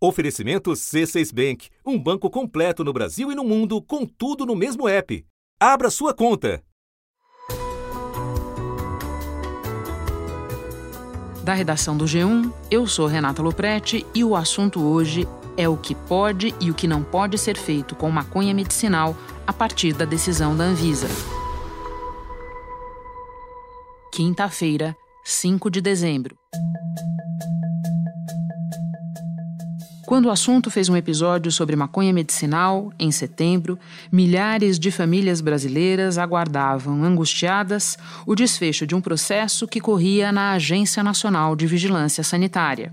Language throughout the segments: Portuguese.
Oferecimento C6 Bank, um banco completo no Brasil e no mundo, com tudo no mesmo app. Abra sua conta. Da redação do G1, eu sou Renata Loprete e o assunto hoje é o que pode e o que não pode ser feito com maconha medicinal a partir da decisão da Anvisa. Quinta-feira, 5 de dezembro. Quando o assunto fez um episódio sobre maconha medicinal, em setembro, milhares de famílias brasileiras aguardavam, angustiadas, o desfecho de um processo que corria na Agência Nacional de Vigilância Sanitária.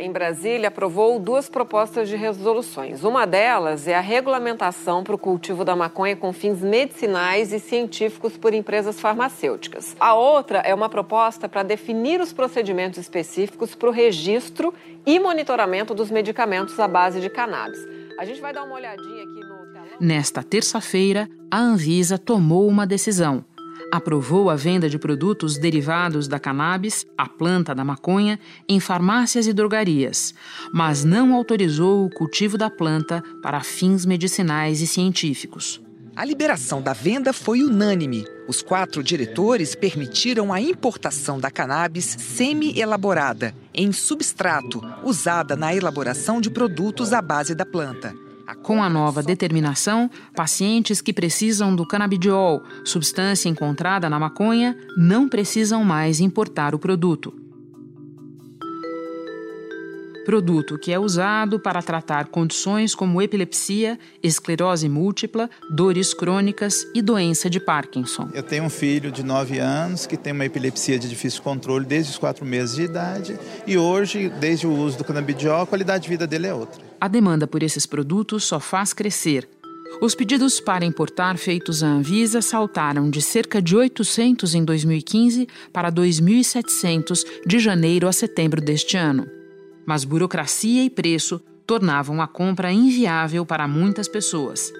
Em Brasília aprovou duas propostas de resoluções. Uma delas é a regulamentação para o cultivo da maconha com fins medicinais e científicos por empresas farmacêuticas. A outra é uma proposta para definir os procedimentos específicos para o registro e monitoramento dos medicamentos à base de cannabis. A gente vai dar uma olhadinha aqui no. Nesta terça-feira, a Anvisa tomou uma decisão aprovou a venda de produtos derivados da cannabis, a planta da maconha, em farmácias e drogarias, mas não autorizou o cultivo da planta para fins medicinais e científicos. A liberação da venda foi unânime. Os quatro diretores permitiram a importação da cannabis semi-elaborada, em substrato, usada na elaboração de produtos à base da planta. Com a nova determinação, pacientes que precisam do canabidiol, substância encontrada na maconha, não precisam mais importar o produto. Produto que é usado para tratar condições como epilepsia, esclerose múltipla, dores crônicas e doença de Parkinson. Eu tenho um filho de 9 anos que tem uma epilepsia de difícil controle desde os 4 meses de idade e hoje, desde o uso do canabidiol, a qualidade de vida dele é outra. A demanda por esses produtos só faz crescer. Os pedidos para importar feitos à Anvisa saltaram de cerca de 800 em 2015 para 2.700 de janeiro a setembro deste ano. Mas burocracia e preço tornavam a compra inviável para muitas pessoas.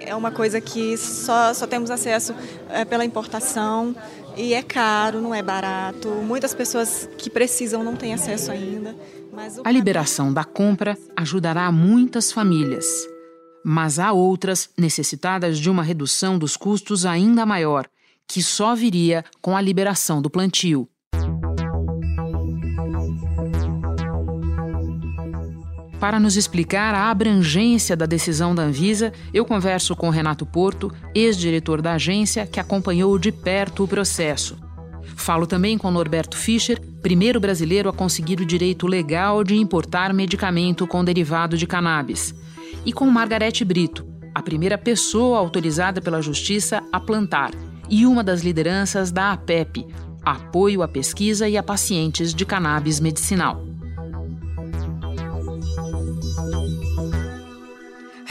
É uma coisa que só, só temos acesso é, pela importação e é caro, não é barato. Muitas pessoas que precisam não têm acesso ainda. A liberação da compra ajudará muitas famílias, mas há outras necessitadas de uma redução dos custos ainda maior, que só viria com a liberação do plantio. Para nos explicar a abrangência da decisão da Anvisa, eu converso com Renato Porto, ex-diretor da agência, que acompanhou de perto o processo. Falo também com Norberto Fischer, primeiro brasileiro a conseguir o direito legal de importar medicamento com derivado de cannabis. E com Margarete Brito, a primeira pessoa autorizada pela Justiça a plantar e uma das lideranças da APEP, Apoio à Pesquisa e a Pacientes de Cannabis Medicinal.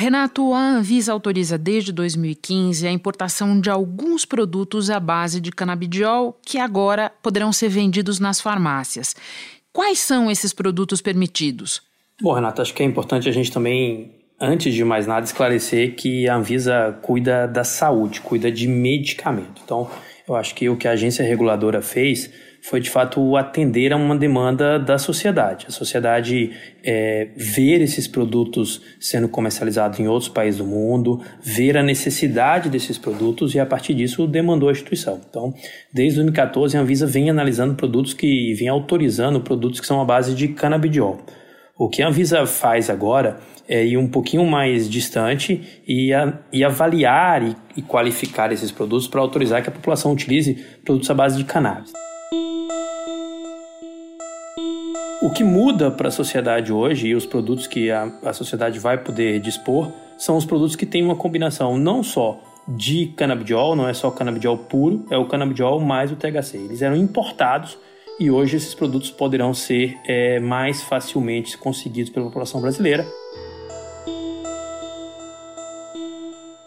Renato, a Anvisa autoriza desde 2015 a importação de alguns produtos à base de canabidiol que agora poderão ser vendidos nas farmácias. Quais são esses produtos permitidos? Bom, Renato, acho que é importante a gente também, antes de mais nada, esclarecer que a Anvisa cuida da saúde, cuida de medicamento. Então, eu acho que o que a agência reguladora fez foi de fato atender a uma demanda da sociedade. A sociedade é, ver esses produtos sendo comercializados em outros países do mundo, ver a necessidade desses produtos e a partir disso demandou a instituição. Então, desde 2014 a Anvisa vem analisando produtos que vem autorizando produtos que são à base de canabidiol. O que a Anvisa faz agora é ir um pouquinho mais distante e, a, e avaliar e, e qualificar esses produtos para autorizar que a população utilize produtos à base de cannabis. O que muda para a sociedade hoje e os produtos que a, a sociedade vai poder dispor são os produtos que têm uma combinação não só de canabidiol, não é só canabidiol puro, é o canabidiol mais o THC. Eles eram importados e hoje esses produtos poderão ser é, mais facilmente conseguidos pela população brasileira.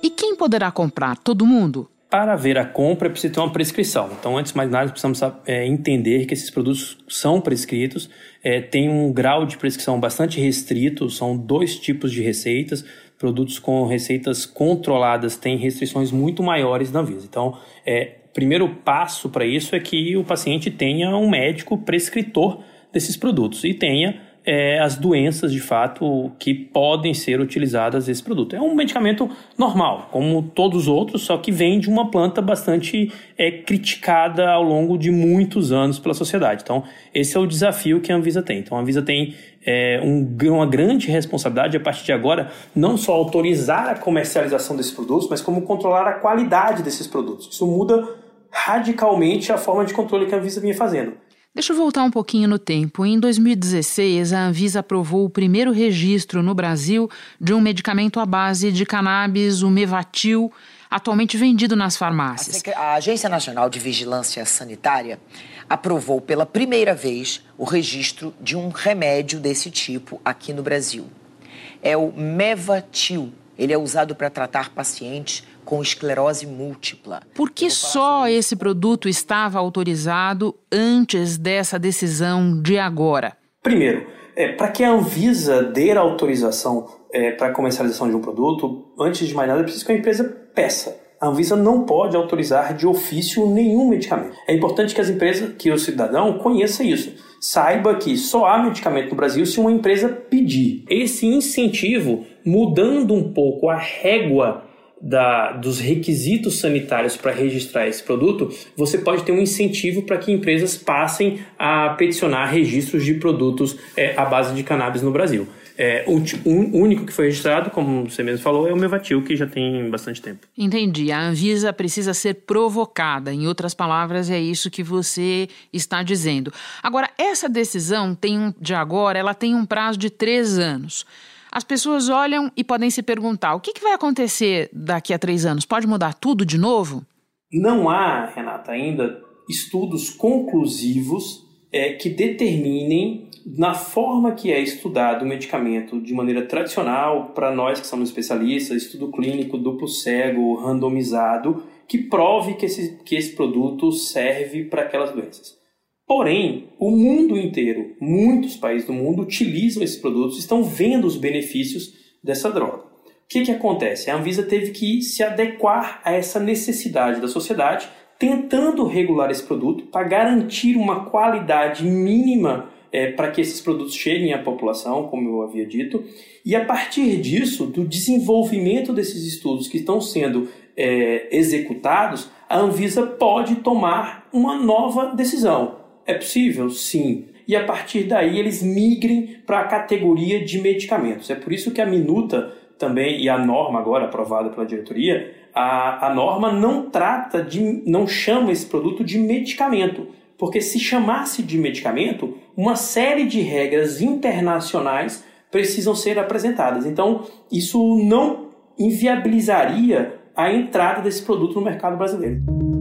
E quem poderá comprar? Todo mundo? Para ver a compra, preciso ter uma prescrição. Então, antes de mais nada, precisamos é, entender que esses produtos são prescritos, é, tem um grau de prescrição bastante restrito, são dois tipos de receitas. Produtos com receitas controladas têm restrições muito maiores da Anvisa. Então, é, primeiro passo para isso é que o paciente tenha um médico prescritor desses produtos e tenha é, as doenças de fato que podem ser utilizadas esse produto. É um medicamento normal, como todos os outros, só que vem de uma planta bastante é, criticada ao longo de muitos anos pela sociedade. Então, esse é o desafio que a Anvisa tem. Então, a Anvisa tem é, um, uma grande responsabilidade a partir de agora, não só autorizar a comercialização desses produtos, mas como controlar a qualidade desses produtos. Isso muda radicalmente a forma de controle que a Anvisa vinha fazendo. Deixa eu voltar um pouquinho no tempo. Em 2016, a Anvisa aprovou o primeiro registro no Brasil de um medicamento à base de cannabis, o Mevatil, atualmente vendido nas farmácias. A Agência Nacional de Vigilância Sanitária aprovou pela primeira vez o registro de um remédio desse tipo aqui no Brasil. É o Mevatil. Ele é usado para tratar pacientes com esclerose múltipla. Por que só esse produto estava autorizado antes dessa decisão de agora? Primeiro, é, para que a Anvisa dê autorização é, para a comercialização de um produto, antes de mais nada, é preciso que a empresa peça. A Anvisa não pode autorizar de ofício nenhum medicamento. É importante que as empresas, que o cidadão conheça isso. Saiba que só há medicamento no Brasil se uma empresa pedir. Esse incentivo, mudando um pouco a régua da, dos requisitos sanitários para registrar esse produto, você pode ter um incentivo para que empresas passem a peticionar registros de produtos é, à base de cannabis no Brasil. É, o, único que foi registrado, como você mesmo falou, é o Mevatil, que já tem bastante tempo. Entendi. A Anvisa precisa ser provocada. Em outras palavras, é isso que você está dizendo. Agora, essa decisão tem um, de agora, ela tem um prazo de três anos. As pessoas olham e podem se perguntar: o que, que vai acontecer daqui a três anos? Pode mudar tudo de novo? Não há, Renata, ainda estudos conclusivos é, que determinem na forma que é estudado o medicamento de maneira tradicional, para nós que somos especialistas, estudo clínico duplo cego, randomizado, que prove que esse, que esse produto serve para aquelas doenças. Porém, o mundo inteiro, muitos países do mundo utilizam esses produtos, estão vendo os benefícios dessa droga. O que, que acontece? A Anvisa teve que se adequar a essa necessidade da sociedade, tentando regular esse produto para garantir uma qualidade mínima é, para que esses produtos cheguem à população, como eu havia dito, e a partir disso, do desenvolvimento desses estudos que estão sendo é, executados, a Anvisa pode tomar uma nova decisão. É possível? Sim. E a partir daí eles migrem para a categoria de medicamentos. É por isso que a minuta também, e a norma agora aprovada pela diretoria, a, a norma não trata de, não chama esse produto de medicamento. Porque se chamasse de medicamento, uma série de regras internacionais precisam ser apresentadas. Então, isso não inviabilizaria a entrada desse produto no mercado brasileiro.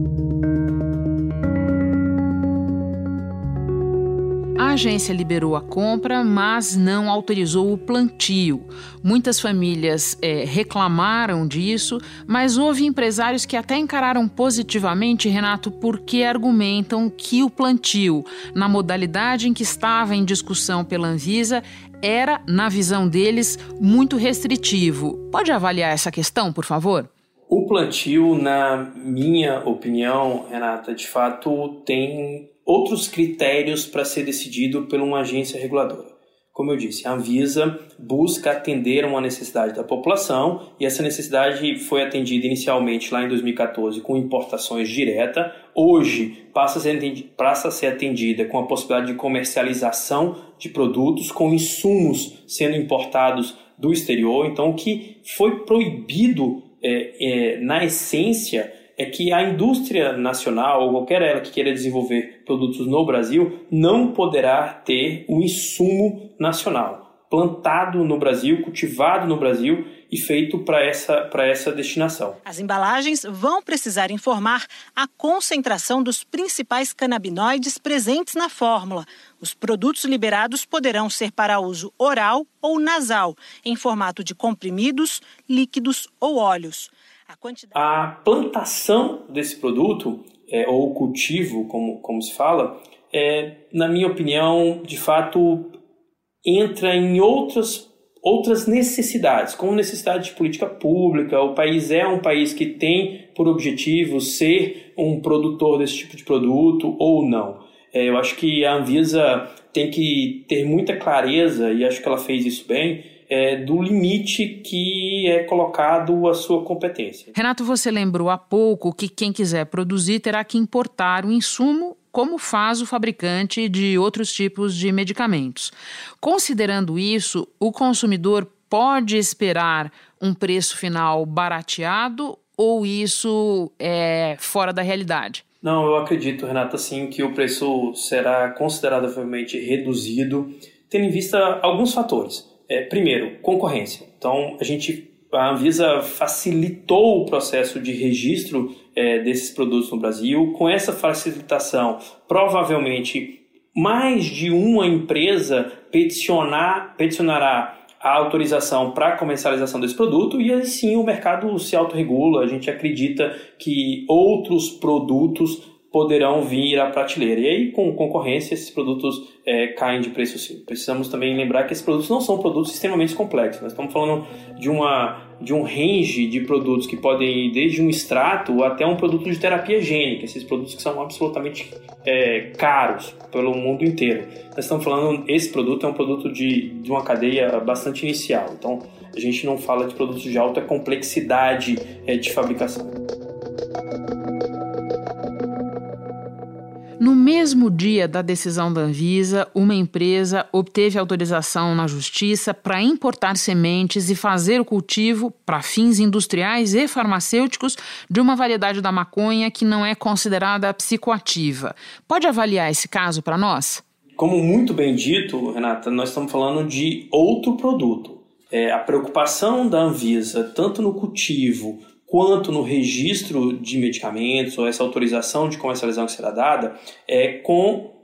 Agência liberou a compra, mas não autorizou o plantio. Muitas famílias é, reclamaram disso, mas houve empresários que até encararam positivamente, Renato, porque argumentam que o plantio, na modalidade em que estava em discussão pela Anvisa, era, na visão deles, muito restritivo. Pode avaliar essa questão, por favor? O plantio, na minha opinião, Renata, de fato tem outros critérios para ser decidido por uma agência reguladora. Como eu disse, a Anvisa busca atender uma necessidade da população e essa necessidade foi atendida inicialmente lá em 2014 com importações direta. Hoje passa a ser atendida, passa a ser atendida com a possibilidade de comercialização de produtos com insumos sendo importados do exterior. Então, o que foi proibido é, é, na essência é que a indústria nacional, ou qualquer ela que queira desenvolver produtos no Brasil, não poderá ter o um insumo nacional plantado no Brasil, cultivado no Brasil e feito para essa, essa destinação. As embalagens vão precisar informar a concentração dos principais canabinoides presentes na fórmula. Os produtos liberados poderão ser para uso oral ou nasal, em formato de comprimidos, líquidos ou óleos. A, quantidade... a plantação desse produto, é, ou cultivo, como, como se fala, é, na minha opinião, de fato, entra em outras, outras necessidades, como necessidade de política pública. O país é um país que tem por objetivo ser um produtor desse tipo de produto ou não. É, eu acho que a Anvisa tem que ter muita clareza, e acho que ela fez isso bem, é, do limite que é colocado a sua competência. Renato, você lembrou há pouco que quem quiser produzir terá que importar o insumo como faz o fabricante de outros tipos de medicamentos. Considerando isso, o consumidor pode esperar um preço final barateado ou isso é fora da realidade? Não, eu acredito, Renata, sim, que o preço será consideravelmente reduzido, tendo em vista alguns fatores. É, primeiro, concorrência. Então, a gente, a Anvisa facilitou o processo de registro é, desses produtos no Brasil. Com essa facilitação, provavelmente mais de uma empresa peticionar, peticionará a autorização para comercialização desse produto e assim o mercado se autorregula. A gente acredita que outros produtos poderão vir à prateleira. E aí, com concorrência, esses produtos é, caem de preço sim. Precisamos também lembrar que esses produtos não são produtos extremamente complexos. Nós estamos falando de, uma, de um range de produtos que podem ir desde um extrato até um produto de terapia gênica. Esses produtos que são absolutamente é, caros pelo mundo inteiro. Nós estamos falando, esse produto é um produto de, de uma cadeia bastante inicial. Então, a gente não fala de produtos de alta complexidade é, de fabricação. No mesmo dia da decisão da Anvisa, uma empresa obteve autorização na Justiça para importar sementes e fazer o cultivo para fins industriais e farmacêuticos de uma variedade da maconha que não é considerada psicoativa. Pode avaliar esse caso para nós? Como muito bem dito, Renata, nós estamos falando de outro produto. É, a preocupação da Anvisa, tanto no cultivo quanto no registro de medicamentos ou essa autorização de comercialização que será dada é com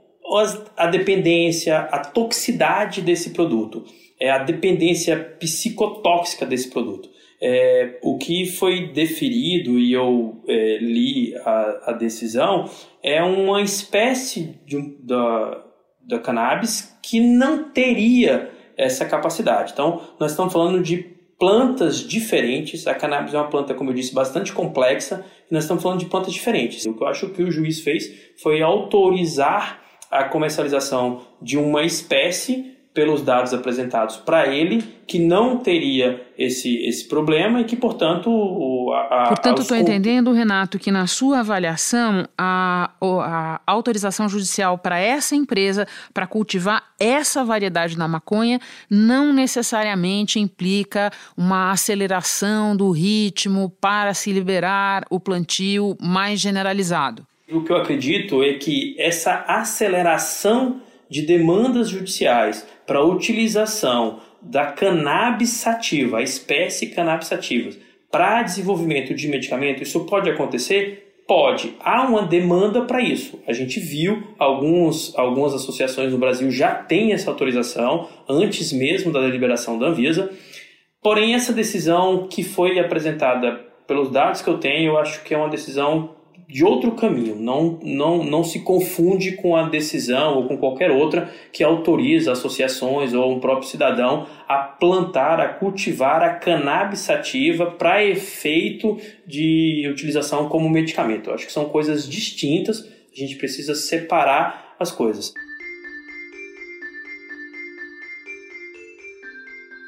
a dependência, a toxicidade desse produto, é a dependência psicotóxica desse produto. É, o que foi deferido e eu é, li a, a, decisão é uma espécie de, da, da cannabis que não teria essa capacidade. Então, nós estamos falando de plantas diferentes. A cannabis é uma planta, como eu disse, bastante complexa. E nós estamos falando de plantas diferentes. O que eu acho que o juiz fez foi autorizar a comercialização de uma espécie pelos dados apresentados para ele, que não teria esse, esse problema e que, portanto, a, a Portanto, estou entendendo, Renato, que na sua avaliação, a, a autorização judicial para essa empresa para cultivar essa variedade da maconha não necessariamente implica uma aceleração do ritmo para se liberar o plantio mais generalizado. O que eu acredito é que essa aceleração de demandas judiciais para utilização da cannabis sativa, a espécie cannabis sativa, para desenvolvimento de medicamento, isso pode acontecer? Pode. Há uma demanda para isso. A gente viu alguns, algumas associações no Brasil já têm essa autorização antes mesmo da deliberação da Anvisa. Porém, essa decisão que foi apresentada pelos dados que eu tenho, eu acho que é uma decisão de outro caminho, não, não, não se confunde com a decisão ou com qualquer outra que autoriza associações ou um próprio cidadão a plantar, a cultivar a cannabis sativa para efeito de utilização como medicamento. Eu acho que são coisas distintas, a gente precisa separar as coisas.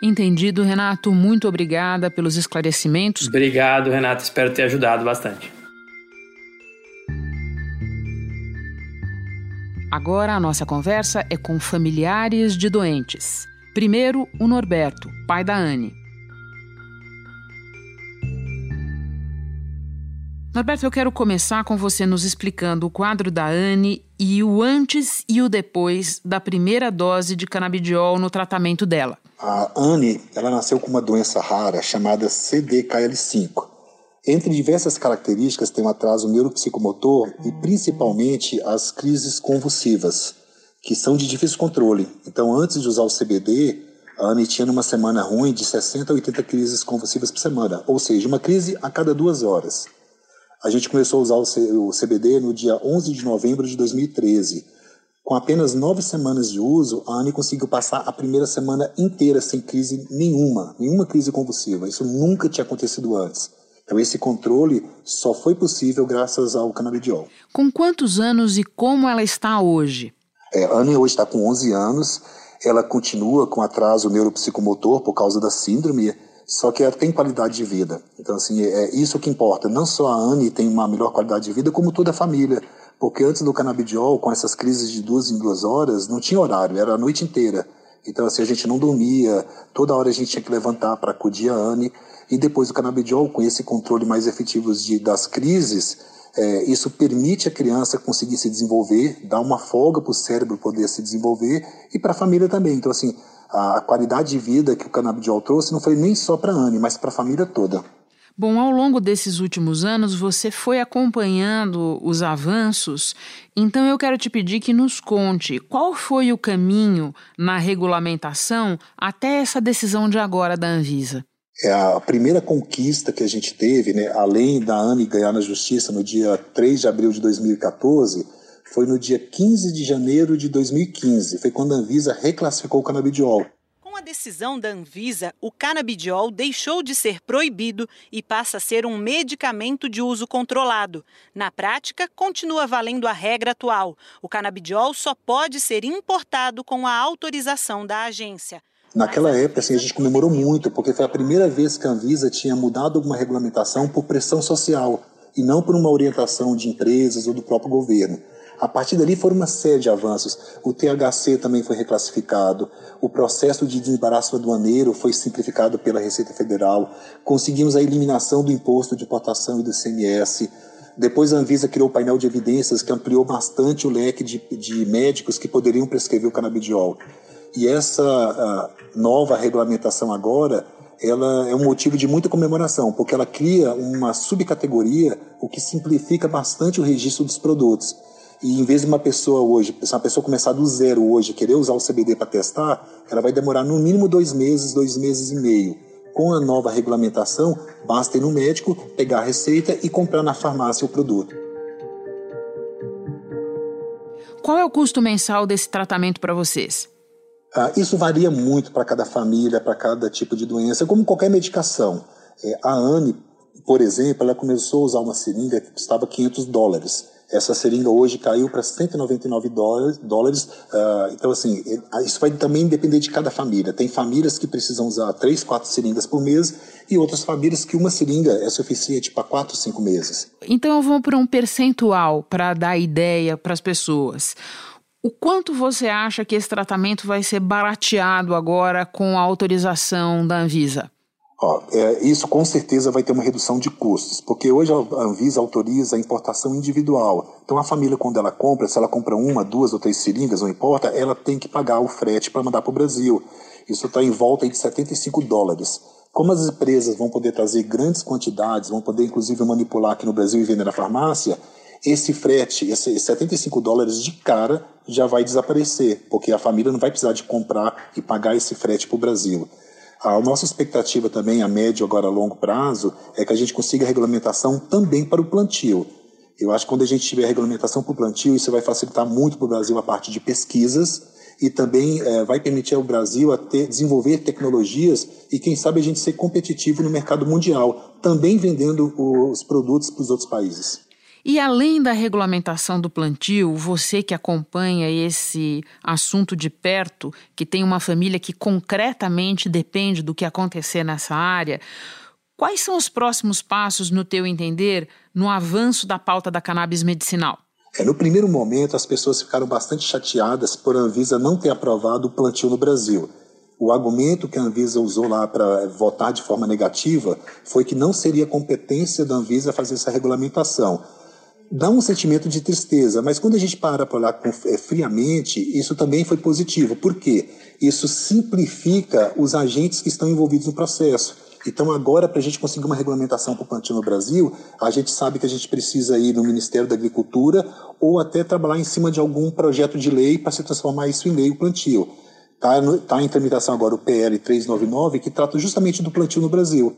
Entendido, Renato. Muito obrigada pelos esclarecimentos. Obrigado, Renato. Espero ter ajudado bastante. Agora a nossa conversa é com familiares de doentes. Primeiro, o Norberto, pai da Anne. Norberto, eu quero começar com você nos explicando o quadro da Anne e o antes e o depois da primeira dose de canabidiol no tratamento dela. A Anne, ela nasceu com uma doença rara chamada CDKL5. Entre diversas características, tem um atraso neuropsicomotor e principalmente as crises convulsivas, que são de difícil controle. Então, antes de usar o CBD, a Anne tinha numa semana ruim de 60 a 80 crises convulsivas por semana, ou seja, uma crise a cada duas horas. A gente começou a usar o CBD no dia 11 de novembro de 2013. Com apenas nove semanas de uso, a Anne conseguiu passar a primeira semana inteira sem crise nenhuma, nenhuma crise convulsiva. Isso nunca tinha acontecido antes. Então, esse controle só foi possível graças ao canabidiol. Com quantos anos e como ela está hoje? É, a Anne hoje está com 11 anos, ela continua com atraso neuropsicomotor por causa da síndrome, só que ela tem qualidade de vida. Então, assim, é isso que importa. Não só a Anne tem uma melhor qualidade de vida, como toda a família. Porque antes do canabidiol, com essas crises de duas em duas horas, não tinha horário, era a noite inteira. Então, assim, a gente não dormia, toda hora a gente tinha que levantar para acudir a Anne. E depois do canabidiol, com esse controle mais efetivo de, das crises, é, isso permite a criança conseguir se desenvolver, dá uma folga para o cérebro poder se desenvolver e para a família também. Então, assim, a, a, qualidade de vida que o canabidiol trouxe não foi nem só para a Anne, mas para a família toda. Bom, ao longo desses últimos anos, você foi acompanhando os avanços, então eu quero te pedir que nos conte qual foi o caminho na regulamentação até essa decisão de agora da Anvisa. É a primeira conquista que a gente teve, né, além da Anne ganhar na justiça no dia 3 de abril de 2014, foi no dia 15 de janeiro de 2015. Foi quando a Anvisa reclassificou o canabidiol. A decisão da Anvisa, o canabidiol deixou de ser proibido e passa a ser um medicamento de uso controlado. Na prática, continua valendo a regra atual. O canabidiol só pode ser importado com a autorização da agência. Naquela época, assim, a gente comemorou muito, porque foi a primeira vez que a Anvisa tinha mudado alguma regulamentação por pressão social e não por uma orientação de empresas ou do próprio governo. A partir dali foram uma série de avanços. O THC também foi reclassificado, o processo de desembaraço aduaneiro foi simplificado pela Receita Federal, conseguimos a eliminação do imposto de importação e do CMS. Depois a Anvisa criou o painel de evidências que ampliou bastante o leque de, de médicos que poderiam prescrever o canabidiol. E essa nova regulamentação agora, ela é um motivo de muita comemoração, porque ela cria uma subcategoria, o que simplifica bastante o registro dos produtos. E em vez de uma pessoa hoje, se uma pessoa começar do zero hoje, querer usar o CBD para testar, ela vai demorar no mínimo dois meses, dois meses e meio. Com a nova regulamentação, basta ir no médico, pegar a receita e comprar na farmácia o produto. Qual é o custo mensal desse tratamento para vocês? Ah, isso varia muito para cada família, para cada tipo de doença, como qualquer medicação. É, a Anne, por exemplo, ela começou a usar uma seringa que custava 500 dólares. Essa seringa hoje caiu para 199 dólares. dólares uh, então, assim, isso vai também depender de cada família. Tem famílias que precisam usar 3, 4 seringas por mês e outras famílias que uma seringa é suficiente para 4, 5 meses. Então, vamos para um percentual para dar ideia para as pessoas. O quanto você acha que esse tratamento vai ser barateado agora com a autorização da Anvisa? Ó, é, isso com certeza vai ter uma redução de custos, porque hoje a Anvisa autoriza a importação individual. Então a família, quando ela compra, se ela compra uma, duas ou três seringas, não importa, ela tem que pagar o frete para mandar para o Brasil. Isso está em volta de 75 dólares. Como as empresas vão poder trazer grandes quantidades, vão poder inclusive manipular aqui no Brasil e vender na farmácia, esse frete, esses 75 dólares de cara já vai desaparecer, porque a família não vai precisar de comprar e pagar esse frete para o Brasil. A nossa expectativa também, a médio, agora a longo prazo, é que a gente consiga regulamentação também para o plantio. Eu acho que quando a gente tiver regulamentação para o plantio, isso vai facilitar muito para o Brasil a parte de pesquisas e também é, vai permitir ao Brasil a ter, desenvolver tecnologias e, quem sabe, a gente ser competitivo no mercado mundial, também vendendo os produtos para os outros países. E além da regulamentação do plantio, você que acompanha esse assunto de perto, que tem uma família que concretamente depende do que acontecer nessa área, quais são os próximos passos, no teu entender, no avanço da pauta da cannabis medicinal? É, no primeiro momento, as pessoas ficaram bastante chateadas por a Anvisa não ter aprovado o plantio no Brasil. O argumento que a Anvisa usou lá para votar de forma negativa foi que não seria competência da Anvisa fazer essa regulamentação dá um sentimento de tristeza, mas quando a gente para para olhar é, friamente, isso também foi positivo. Por quê? Isso simplifica os agentes que estão envolvidos no processo. Então, agora, para a gente conseguir uma regulamentação para o plantio no Brasil, a gente sabe que a gente precisa ir no Ministério da Agricultura ou até trabalhar em cima de algum projeto de lei para se transformar isso em lei, o plantio. Está tá em tramitação agora o PL 399, que trata justamente do plantio no Brasil.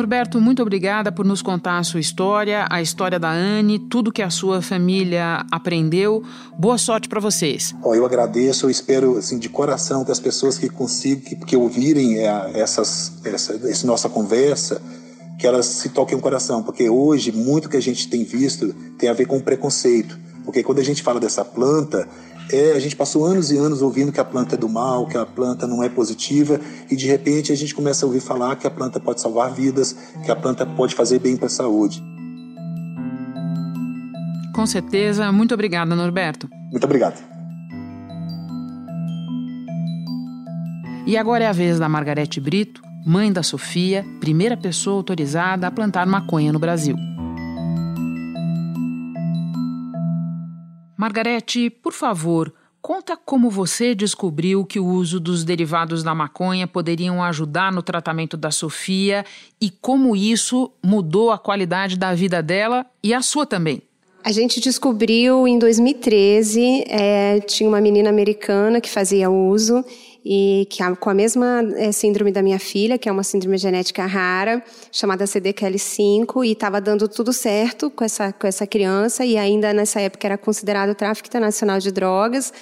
Norberto, muito obrigada por nos contar a sua história, a história da Anne, tudo que a sua família aprendeu. Boa sorte para vocês. Eu agradeço, eu espero assim, de coração que as pessoas que consigam, que, que ouvirem é, essas, essa, essa nossa conversa, que elas se toquem o coração, porque hoje muito que a gente tem visto tem a ver com preconceito, porque quando a gente fala dessa planta, é, a gente passou anos e anos ouvindo que a planta é do mal, que a planta não é positiva, e de repente a gente começa a ouvir falar que a planta pode salvar vidas, que a planta pode fazer bem para a saúde. Com certeza. Muito obrigada, Norberto. Muito obrigado. E agora é a vez da Margarete Brito, mãe da Sofia, primeira pessoa autorizada a plantar maconha no Brasil. Margarete, por favor, conta como você descobriu que o uso dos derivados da maconha poderiam ajudar no tratamento da Sofia e como isso mudou a qualidade da vida dela e a sua também. A gente descobriu em 2013, é, tinha uma menina americana que fazia uso e que com a mesma é, síndrome da minha filha, que é uma síndrome genética rara, chamada CDKL5, e estava dando tudo certo com essa, com essa criança, e ainda nessa época era considerado tráfico internacional de drogas.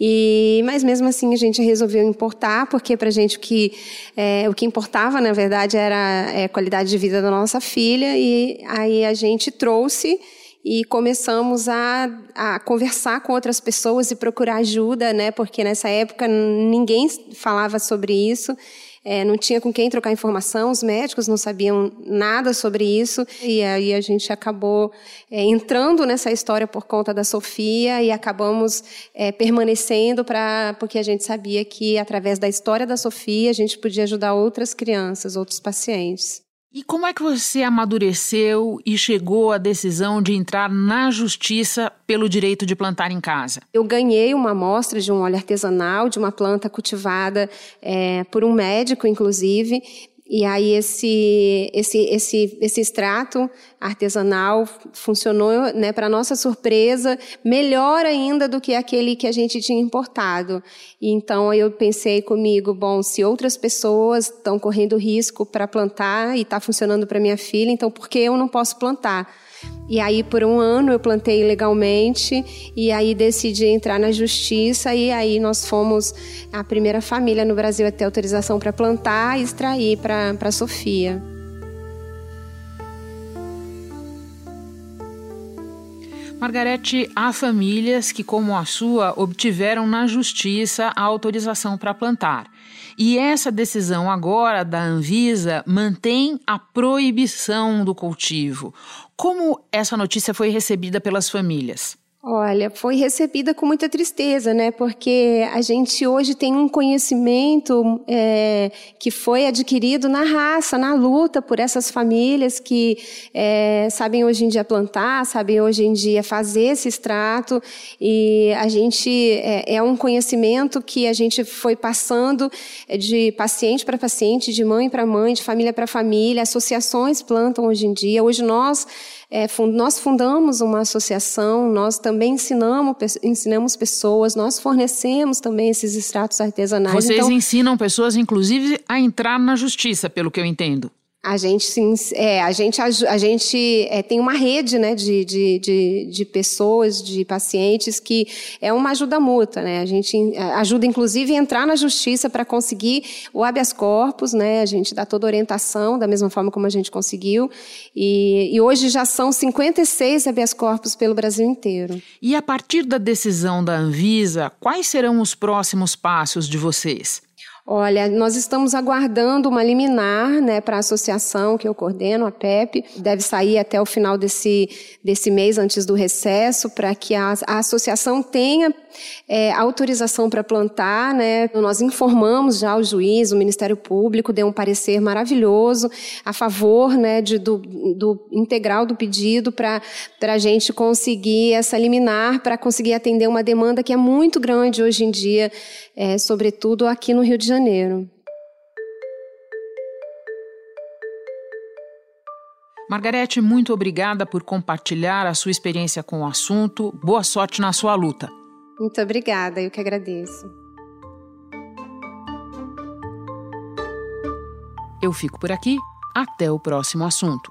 E, mas mesmo assim a gente resolveu importar, porque para a gente o que, é, o que importava, na verdade, era a qualidade de vida da nossa filha, e aí a gente trouxe e começamos a, a conversar com outras pessoas e procurar ajuda, né? Porque nessa época ninguém falava sobre isso. É, não tinha com quem trocar informação, os médicos não sabiam nada sobre isso, e aí a gente acabou é, entrando nessa história por conta da Sofia e acabamos é, permanecendo para porque a gente sabia que através da história da Sofia a gente podia ajudar outras crianças, outros pacientes. E como é que você amadureceu e chegou à decisão de entrar na justiça pelo direito de plantar em casa? Eu ganhei uma amostra de um óleo artesanal, de uma planta cultivada é, por um médico, inclusive, e aí esse esse esse esse extrato artesanal funcionou, né, para nossa surpresa, melhor ainda do que aquele que a gente tinha importado. E então eu pensei comigo, bom, se outras pessoas estão correndo risco para plantar e está funcionando para minha filha, então por que eu não posso plantar? E aí, por um ano, eu plantei ilegalmente e aí decidi entrar na justiça. E aí, nós fomos a primeira família no Brasil a ter autorização para plantar e extrair para Sofia. Margarete, há famílias que, como a sua, obtiveram na justiça a autorização para plantar. E essa decisão agora da Anvisa mantém a proibição do cultivo. Como essa notícia foi recebida pelas famílias? Olha, foi recebida com muita tristeza, né? Porque a gente hoje tem um conhecimento é, que foi adquirido na raça, na luta por essas famílias que é, sabem hoje em dia plantar, sabem hoje em dia fazer esse extrato, e a gente é, é um conhecimento que a gente foi passando de paciente para paciente, de mãe para mãe, de família para família. Associações plantam hoje em dia. Hoje nós é, fund, nós fundamos uma associação, nós também ensinamos, ensinamos pessoas, nós fornecemos também esses extratos artesanais. Vocês então, ensinam pessoas, inclusive, a entrar na justiça, pelo que eu entendo. A gente, sim, é, a gente, a, gente é, tem uma rede né, de, de, de, de, pessoas, de pacientes, que é uma ajuda mútua. Né? A gente ajuda, inclusive, a entrar na justiça para conseguir o habeas corpus. Né? A gente dá toda a orientação, da mesma forma como a gente conseguiu. E, e hoje já são 56 habeas corpus pelo Brasil inteiro. E a partir da decisão da Anvisa, quais serão os próximos passos de vocês? Olha, nós estamos aguardando uma liminar né, para a associação que eu coordeno, a PEP. Deve sair até o final desse, desse mês, antes do recesso, para que a, a associação tenha é, autorização para plantar. Né? Nós informamos já o juiz, o Ministério Público, deu um parecer maravilhoso a favor né, de, do, do integral do pedido para a gente conseguir essa liminar, para conseguir atender uma demanda que é muito grande hoje em dia, é, sobretudo aqui no Rio de Janeiro. Janeiro. Margarete, muito obrigada por compartilhar a sua experiência com o assunto. Boa sorte na sua luta. Muito obrigada, eu que agradeço. Eu fico por aqui. Até o próximo assunto.